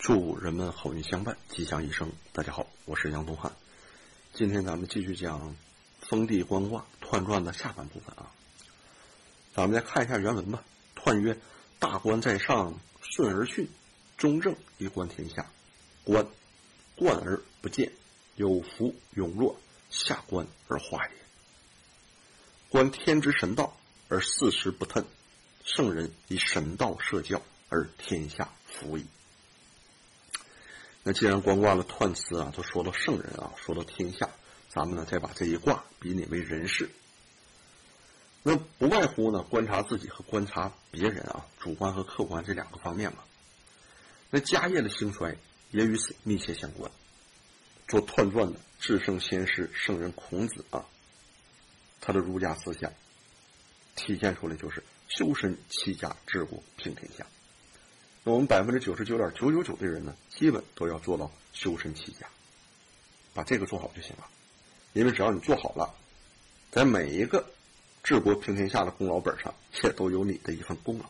祝人们好运相伴，吉祥一生。大家好，我是杨东汉。今天咱们继续讲封地官卦彖传的下半部分啊。咱们再看一下原文吧。彖曰：大官在上，顺而巽，中正以观天下。观，观而不见，有福永弱，下官而化也。观天之神道而四时不腾，圣人以神道设教而天下服矣。那既然观卦的彖辞啊，都说到圣人啊，说到天下，咱们呢再把这一卦比拟为人事。那不外乎呢观察自己和观察别人啊，主观和客观这两个方面嘛。那家业的兴衰也与此密切相关。做彖传的至圣先师圣人孔子啊，他的儒家思想体现出来就是修身齐家治国平天下。那我们百分之九十九点九九九的人呢，基本都要做到修身齐家，把这个做好就行了。因为只要你做好了，在每一个治国平天下的功劳本上，也都有你的一份功劳。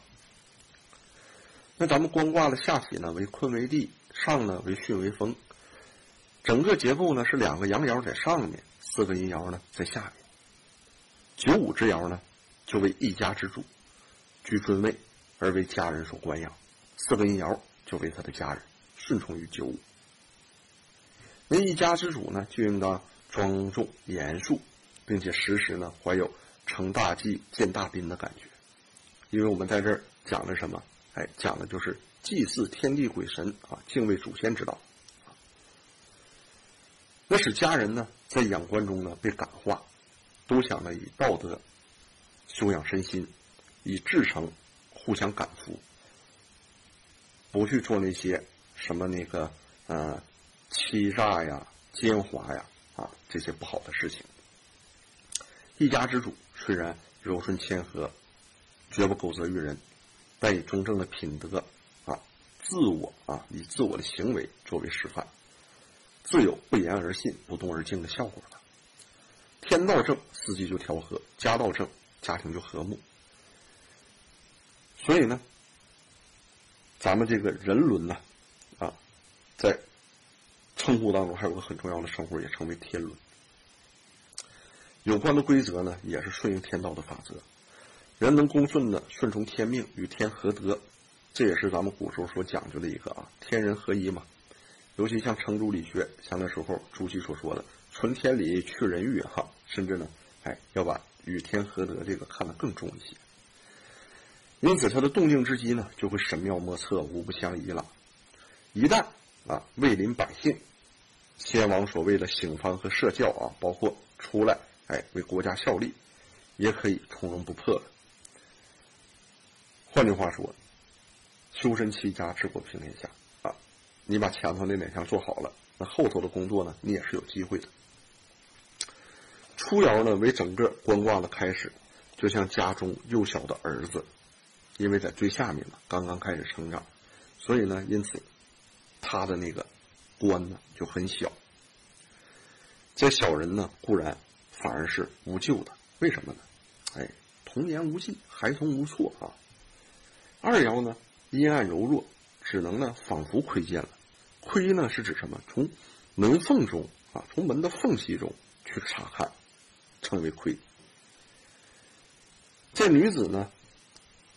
那咱们光卦的下体呢为坤为地，上呢为巽为风，整个结构呢是两个阳爻在上面，四个阴爻呢在下面。九五之爻呢就为一家之主，居尊位而为家人所关养。四个阴爻就为他的家人，顺从于九五。那一家之主呢，就应当庄重严肃，并且时时呢怀有成大器、建大宾的感觉。因为我们在这儿讲的什么？哎，讲的就是祭祀天地鬼神啊，敬畏祖先之道。那使家人呢，在养官中呢被感化，都想呢以道德修养身心，以至诚互相感服。不去做那些什么那个呃欺诈呀、奸猾呀啊这些不好的事情。一家之主虽然柔顺谦和，绝不苟责于人，但以中正的品德啊，自我啊以自我的行为作为示范，自有不言而信、不动而静的效果的。天道正，四季就调和；家道正，家庭就和睦。所以呢。咱们这个人伦呢，啊，在称呼当中还有个很重要的称呼，也称为天伦。有关的规则呢，也是顺应天道的法则。人能恭顺的顺从天命，与天合德，这也是咱们古时候所讲究的一个啊，天人合一嘛。尤其像程朱理学，像那时候朱熹所说的“存天理，去人欲”哈，甚至呢，哎，要把与天合德这个看得更重一些。因此，他的动静之机呢，就会神妙莫测、无不相宜了。一旦啊，为临百姓，先王所谓的醒方和社教啊，包括出来哎为国家效力，也可以从容不迫了。换句话说，修身齐家治国平天下啊，你把前头那两项做好了，那后头的工作呢，你也是有机会的。初爻呢，为整个官卦的开始，就像家中幼小的儿子。因为在最下面嘛，刚刚开始成长，所以呢，因此他的那个官呢就很小。这小人呢，固然反而是无救的，为什么呢？哎，童言无忌，孩童无措啊。二爻呢，阴暗柔弱，只能呢仿佛窥见了。窥呢是指什么？从门缝中啊，从门的缝隙中去查看，称为窥。这女子呢？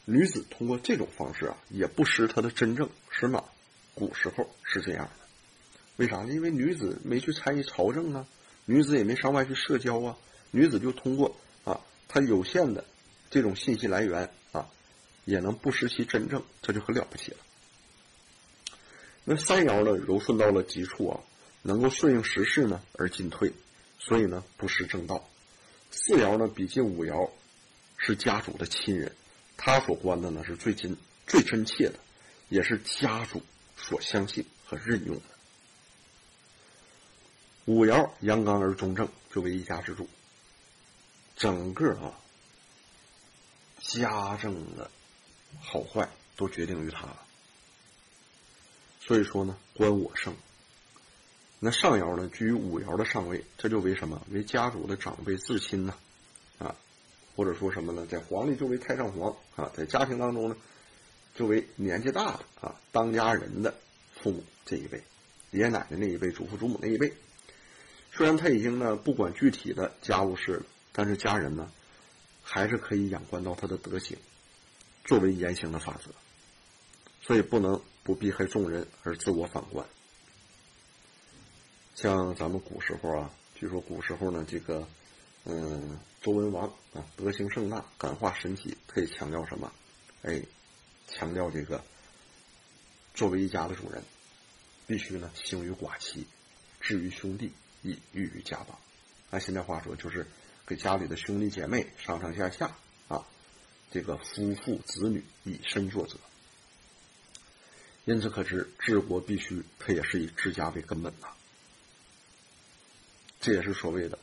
女子通过这种方式啊，也不失她的真正，是吗？古时候是这样的，为啥呢？因为女子没去参与朝政啊，女子也没上外去社交啊，女子就通过啊，她有限的这种信息来源啊，也能不失其真正，这就很了不起了。那三爻呢，柔顺到了极处啊，能够顺应时势呢而进退，所以呢不失正道。四爻呢，比进五爻，是家主的亲人。他所关的呢是最真、最真切的，也是家主所相信和任用的。五爻阳刚而中正，作为一家之主，整个啊家政的好坏都决定于他了。所以说呢，关我胜。那上爻呢居于五爻的上位，这就为什么？为家主的长辈至亲呢？啊。或者说什么呢？在皇帝就为太上皇啊，在家庭当中呢，就为年纪大的啊，当家人的父母这一辈，爷爷奶奶那一辈，祖父祖母那一辈。虽然他已经呢不管具体的家务事了，但是家人呢，还是可以仰观到他的德行，作为言行的法则。所以不能不避害众人而自我反观。像咱们古时候啊，据说古时候呢，这个嗯，周文王啊，德行盛大，感化神奇，可以强调什么？哎，强调这个作为一家的主人，必须呢兴于寡妻，至于兄弟。以寓于家邦，按现在话说，就是给家里的兄弟姐妹上上下下啊，这个夫妇子女以身作则。因此可知，治国必须它也是以治家为根本呐。这也是所谓的“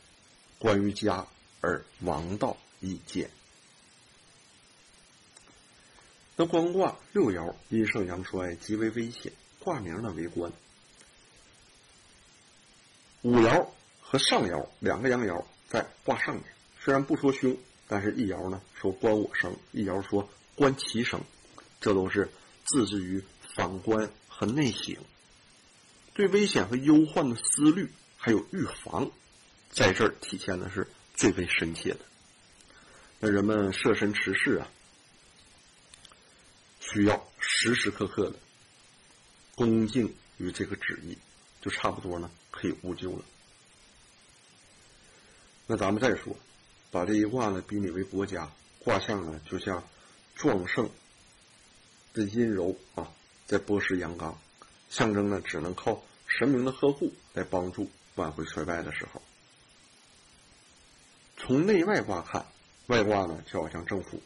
关于家而王道易见”。那官卦六爻阴盛阳衰，极为危险。卦名呢为官。五爻和上爻两个阳爻在卦上面，虽然不说凶，但是一爻呢说官我生，一爻说官其生，这都是自制于反观和内省，对危险和忧患的思虑还有预防，在这儿体现的是最为深切的。那人们设身持世啊，需要时时刻刻的恭敬于这个旨意，就差不多呢。可以无咎了。那咱们再说，把这一卦呢比拟为国家卦象呢，就像壮盛的阴柔啊，在波氏阳刚，象征呢只能靠神明的呵护来帮助挽回衰败的时候。从内外卦看，外卦呢就好像政府，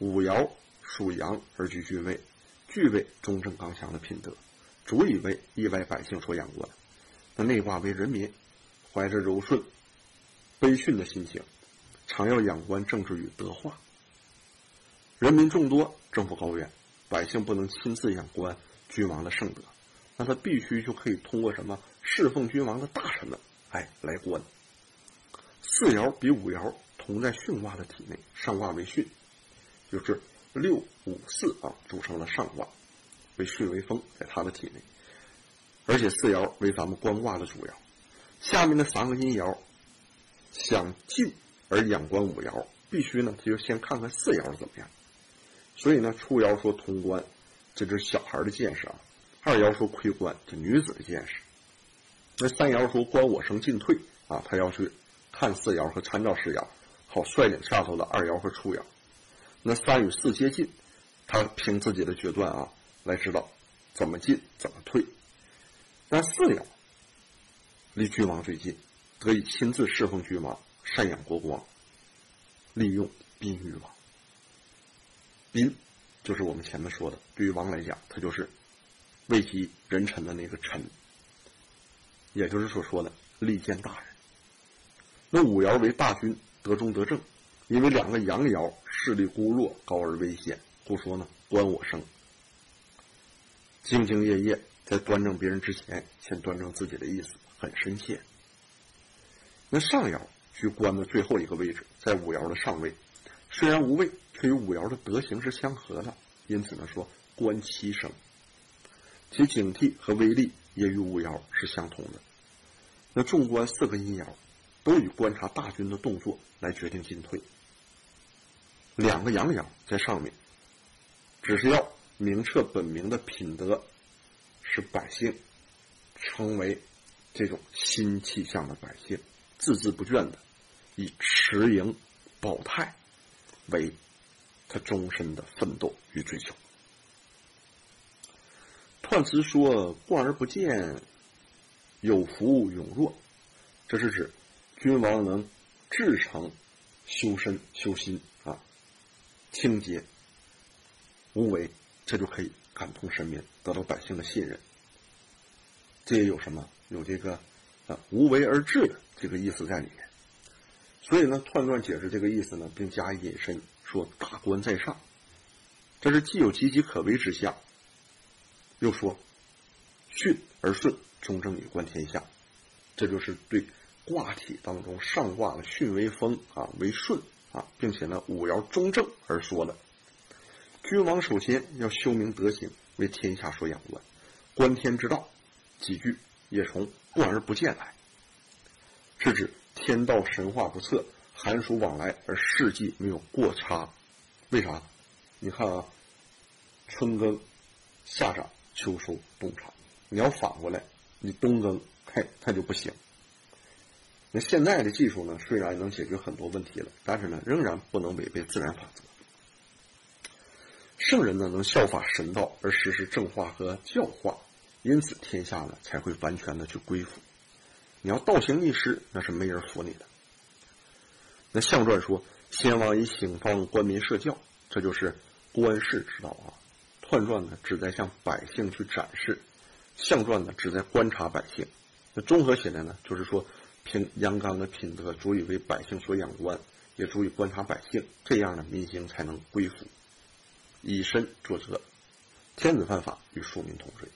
五爻属阳而居君位，具备忠正刚强的品德，足以为意外百姓所仰观。那内卦为人民，怀着柔顺、悲训的心情，常要仰观政治与德化。人民众多，政府高远，百姓不能亲自仰观君王的圣德，那他必须就可以通过什么侍奉君王的大臣们，哎，来观。四爻比五爻同在巽卦的体内，上卦为巽，就是六五四啊组成了上卦，为巽为风，在他的体内。而且四爻为咱们观卦的主爻，下面的三个阴爻想进而仰观五爻，必须呢，他就先看看四爻怎么样。所以呢，初爻说通关，这是小孩的见识啊；二爻说窥观，这女子的见识。那三爻说观我生进退啊，他要去看四爻和参照四爻，好率领下头的二爻和初爻。那三与四接近，他凭自己的决断啊，来知道怎么进怎么退。但四爻离君王最近，得以亲自侍奉君王，赡养国光，利用宾与王。宾就是我们前面说的，对于王来讲，他就是位极人臣的那个臣，也就是所说的利见大人。那五爻为大军，得中得正，因为两个阳爻势力孤弱，高而危险，故说呢，观我生，兢兢业业。在端正别人之前，先端正自己的意思很深切。那上爻居官的最后一个位置，在五爻的上位，虽然无位，却与五爻的德行是相合的，因此呢说官七生，其警惕和威力也与五爻是相同的。那纵观四个阴爻，都以观察大军的动作来决定进退。两个阳爻在上面，只是要明彻本明的品德。使百姓成为这种新气象的百姓，孜孜不倦的以持盈保泰为他终身的奋斗与追求。彖辞说“观而不见，有福永若”，这是指君王能至诚修身修心啊，清洁无为，这就可以。感通神明，得到百姓的信任，这也有什么？有这个啊无为而治的这个意思在里面。所以呢，彖传解释这个意思呢，并加以引申，说大官在上，这是既有岌岌可危之象，又说训而顺，忠正以观天下，这就是对卦体当中上卦的巽为风啊为顺啊，并且呢五爻中正而说的。君王首先要修明德行，为天下所仰观。观天之道，几句也从观而不见来，是指天道神化不测，寒暑往来而世纪没有过差。为啥？你看啊，春耕、夏长、秋收、冬藏，你要反过来，你冬耕，嘿，它就不行。那现在的技术呢，虽然能解决很多问题了，但是呢，仍然不能违背自然法则。圣人呢，能效法神道而实施正化和教化，因此天下呢才会完全的去归服。你要倒行逆施，那是没人服你的。那相传说，先王以醒方官民设教，这就是官士之道啊。彖传呢，旨在向百姓去展示；相传呢，旨在观察百姓。那综合起来呢，就是说，凭阳刚的品德，足以为百姓所仰观，也足以观察百姓，这样呢，民心才能归服。以身作则，天子犯法与庶民同罪。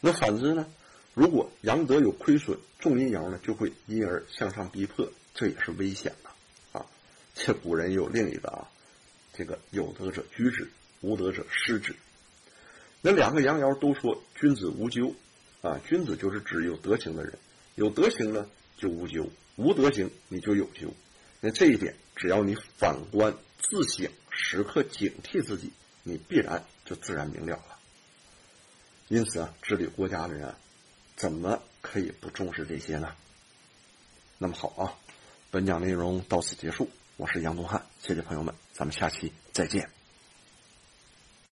那反之呢？如果阳德有亏损，众阴阳呢就会因而向上逼迫，这也是危险的啊！这古人有另一个啊，这个有德者居之，无德者失之。那两个阳爻都说君子无咎啊，君子就是指有德行的人，有德行呢就无咎，无德行你就有咎。那这一点，只要你反观自省。时刻警惕自己，你必然就自然明了了。因此啊，治理国家的人，怎么可以不重视这些呢？那么好啊，本讲内容到此结束。我是杨东汉，谢谢朋友们，咱们下期再见。